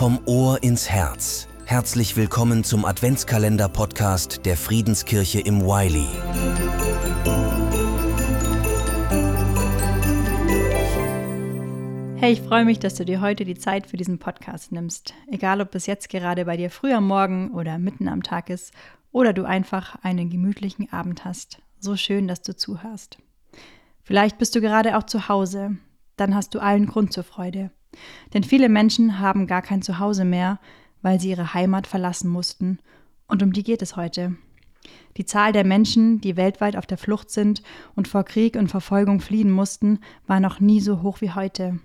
Vom Ohr ins Herz. Herzlich willkommen zum Adventskalender-Podcast der Friedenskirche im Wiley. Hey, ich freue mich, dass du dir heute die Zeit für diesen Podcast nimmst. Egal, ob es jetzt gerade bei dir früh am Morgen oder mitten am Tag ist oder du einfach einen gemütlichen Abend hast. So schön, dass du zuhörst. Vielleicht bist du gerade auch zu Hause. Dann hast du allen Grund zur Freude. Denn viele Menschen haben gar kein Zuhause mehr, weil sie ihre Heimat verlassen mussten. Und um die geht es heute. Die Zahl der Menschen, die weltweit auf der Flucht sind und vor Krieg und Verfolgung fliehen mussten, war noch nie so hoch wie heute.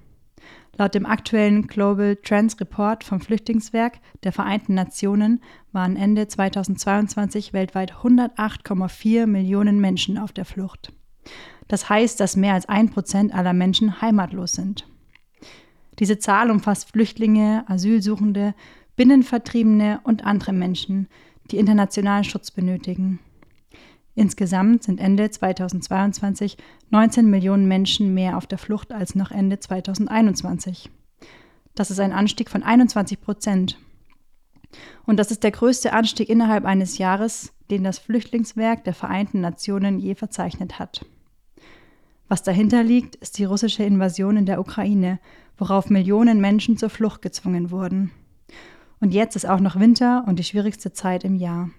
Laut dem aktuellen Global Trends Report vom Flüchtlingswerk der Vereinten Nationen waren Ende 2022 weltweit 108,4 Millionen Menschen auf der Flucht. Das heißt, dass mehr als ein Prozent aller Menschen heimatlos sind. Diese Zahl umfasst Flüchtlinge, Asylsuchende, Binnenvertriebene und andere Menschen, die internationalen Schutz benötigen. Insgesamt sind Ende 2022 19 Millionen Menschen mehr auf der Flucht als noch Ende 2021. Das ist ein Anstieg von 21 Prozent. Und das ist der größte Anstieg innerhalb eines Jahres, den das Flüchtlingswerk der Vereinten Nationen je verzeichnet hat. Was dahinter liegt, ist die russische Invasion in der Ukraine, worauf Millionen Menschen zur Flucht gezwungen wurden. Und jetzt ist auch noch Winter und die schwierigste Zeit im Jahr.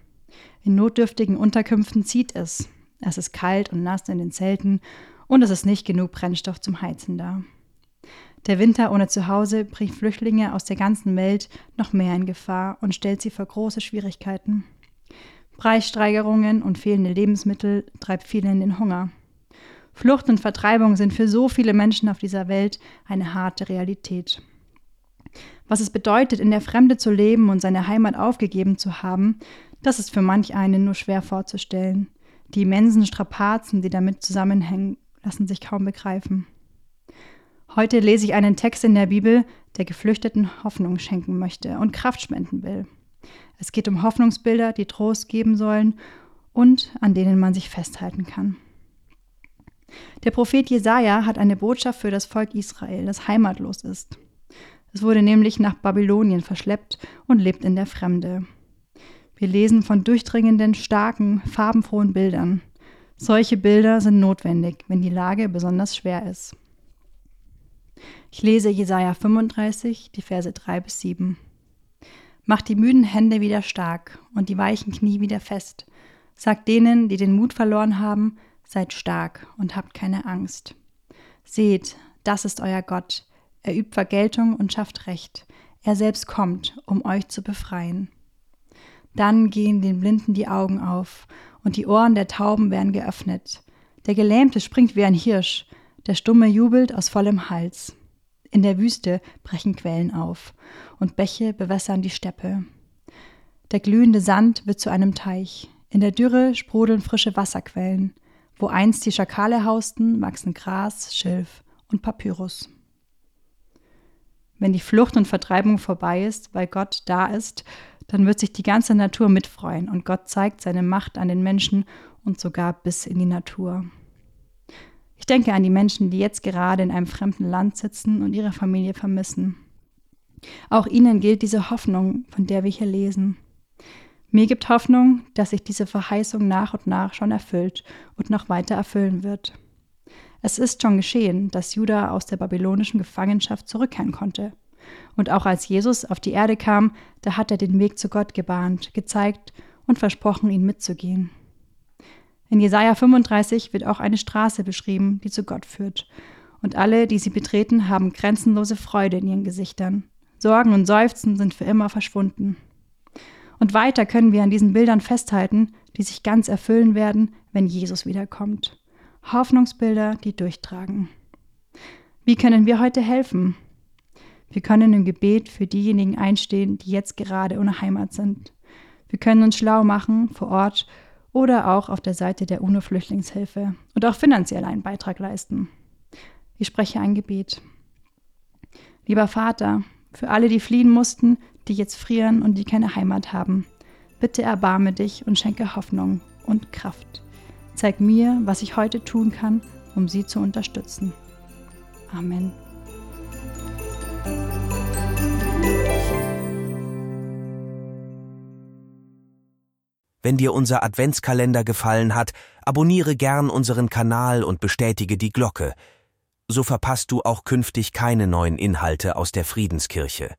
In notdürftigen Unterkünften zieht es. Es ist kalt und nass in den Zelten und es ist nicht genug Brennstoff zum Heizen da. Der Winter ohne Zuhause bringt Flüchtlinge aus der ganzen Welt noch mehr in Gefahr und stellt sie vor große Schwierigkeiten. Preissteigerungen und fehlende Lebensmittel treibt viele in den Hunger. Flucht und Vertreibung sind für so viele Menschen auf dieser Welt eine harte Realität. Was es bedeutet, in der Fremde zu leben und seine Heimat aufgegeben zu haben, das ist für manch einen nur schwer vorzustellen. Die immensen Strapazen, die damit zusammenhängen, lassen sich kaum begreifen. Heute lese ich einen Text in der Bibel, der Geflüchteten Hoffnung schenken möchte und Kraft spenden will. Es geht um Hoffnungsbilder, die Trost geben sollen und an denen man sich festhalten kann. Der Prophet Jesaja hat eine Botschaft für das Volk Israel, das heimatlos ist. Es wurde nämlich nach Babylonien verschleppt und lebt in der Fremde. Wir lesen von durchdringenden, starken, farbenfrohen Bildern. Solche Bilder sind notwendig, wenn die Lage besonders schwer ist. Ich lese Jesaja 35, die Verse 3 bis 7. Macht die müden Hände wieder stark und die weichen Knie wieder fest. Sagt denen, die den Mut verloren haben, Seid stark und habt keine Angst. Seht, das ist euer Gott. Er übt Vergeltung und schafft Recht. Er selbst kommt, um euch zu befreien. Dann gehen den Blinden die Augen auf und die Ohren der Tauben werden geöffnet. Der Gelähmte springt wie ein Hirsch, der Stumme jubelt aus vollem Hals. In der Wüste brechen Quellen auf und Bäche bewässern die Steppe. Der glühende Sand wird zu einem Teich. In der Dürre sprudeln frische Wasserquellen. Wo einst die Schakale hausten, wachsen Gras, Schilf und Papyrus. Wenn die Flucht und Vertreibung vorbei ist, weil Gott da ist, dann wird sich die ganze Natur mitfreuen und Gott zeigt seine Macht an den Menschen und sogar bis in die Natur. Ich denke an die Menschen, die jetzt gerade in einem fremden Land sitzen und ihre Familie vermissen. Auch ihnen gilt diese Hoffnung, von der wir hier lesen. Mir gibt Hoffnung, dass sich diese Verheißung nach und nach schon erfüllt und noch weiter erfüllen wird. Es ist schon geschehen, dass Judah aus der babylonischen Gefangenschaft zurückkehren konnte. Und auch als Jesus auf die Erde kam, da hat er den Weg zu Gott gebahnt, gezeigt und versprochen, ihn mitzugehen. In Jesaja 35 wird auch eine Straße beschrieben, die zu Gott führt. Und alle, die sie betreten, haben grenzenlose Freude in ihren Gesichtern. Sorgen und Seufzen sind für immer verschwunden. Und weiter können wir an diesen Bildern festhalten, die sich ganz erfüllen werden, wenn Jesus wiederkommt. Hoffnungsbilder, die durchtragen. Wie können wir heute helfen? Wir können im Gebet für diejenigen einstehen, die jetzt gerade ohne Heimat sind. Wir können uns schlau machen vor Ort oder auch auf der Seite der UNO-Flüchtlingshilfe und auch finanziell einen Beitrag leisten. Ich spreche ein Gebet. Lieber Vater, für alle, die fliehen mussten, die jetzt frieren und die keine Heimat haben. Bitte erbarme dich und schenke Hoffnung und Kraft. Zeig mir, was ich heute tun kann, um sie zu unterstützen. Amen. Wenn dir unser Adventskalender gefallen hat, abonniere gern unseren Kanal und bestätige die Glocke so verpasst du auch künftig keine neuen Inhalte aus der Friedenskirche.